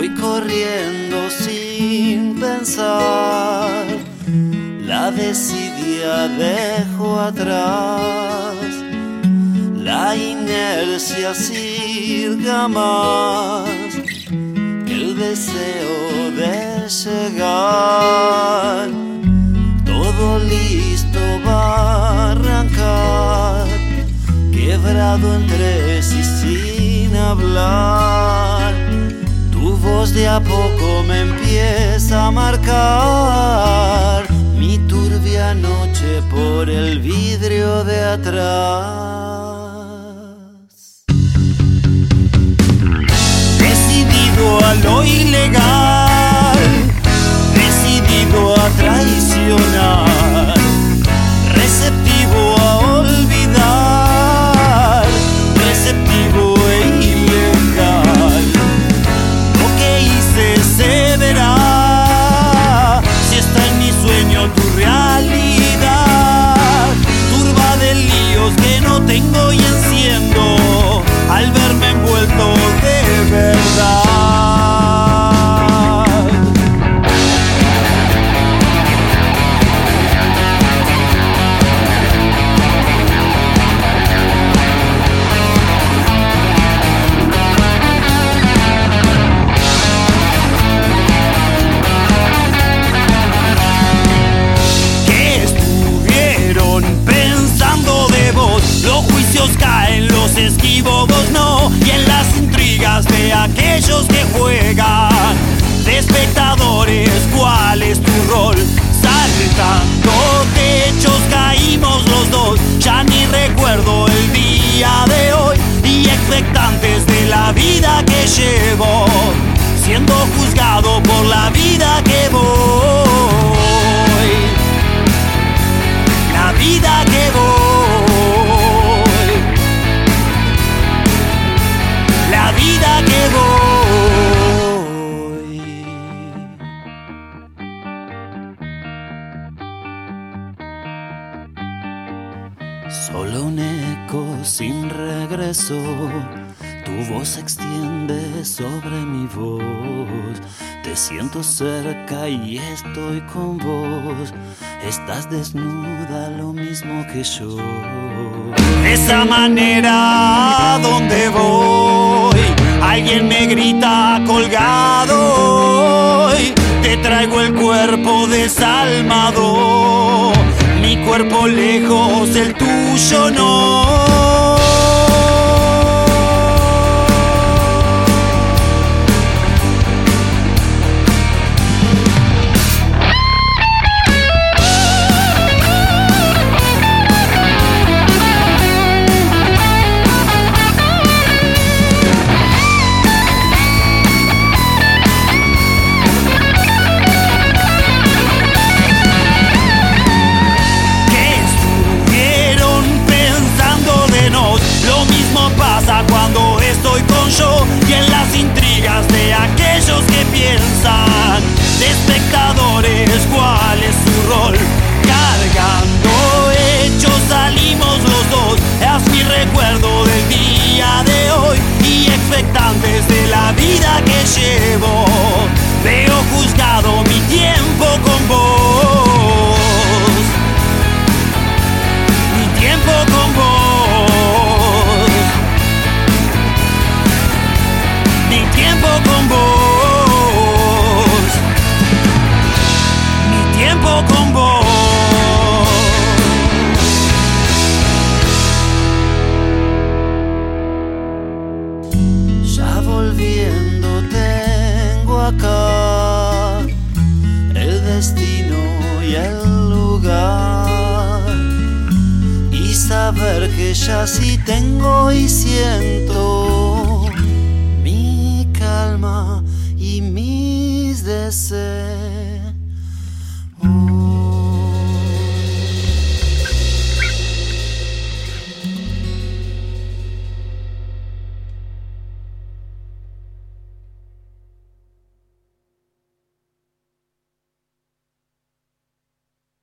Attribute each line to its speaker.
Speaker 1: Voy corriendo sin pensar, la desidia dejo atrás, la inercia sirga más el deseo de llegar. Todo listo va a arrancar, quebrado en tres y sin hablar. Voz de a poco me empieza a marcar mi turbia noche por el vidrio de atrás. Que no esquivo vos no. Y en las intrigas de aquellos que juegan, espectadores, ¿cuál es tu rol? Saltando techos caímos los dos. Ya ni recuerdo el día de hoy. Y expectantes de la vida que llevo. Siendo juzgado por la vida que Solo un eco sin regreso. Tu voz se extiende sobre mi voz. Te siento cerca y estoy con vos. Estás desnuda lo mismo que yo. Esa manera donde voy. Alguien me grita colgado. hoy. Te traigo el cuerpo desalmado. Cuerpo lejos, el tuyo no. Ya volviendo tengo acá el destino y el lugar y saber que ya sí tengo y siento mi calma y mis deseos.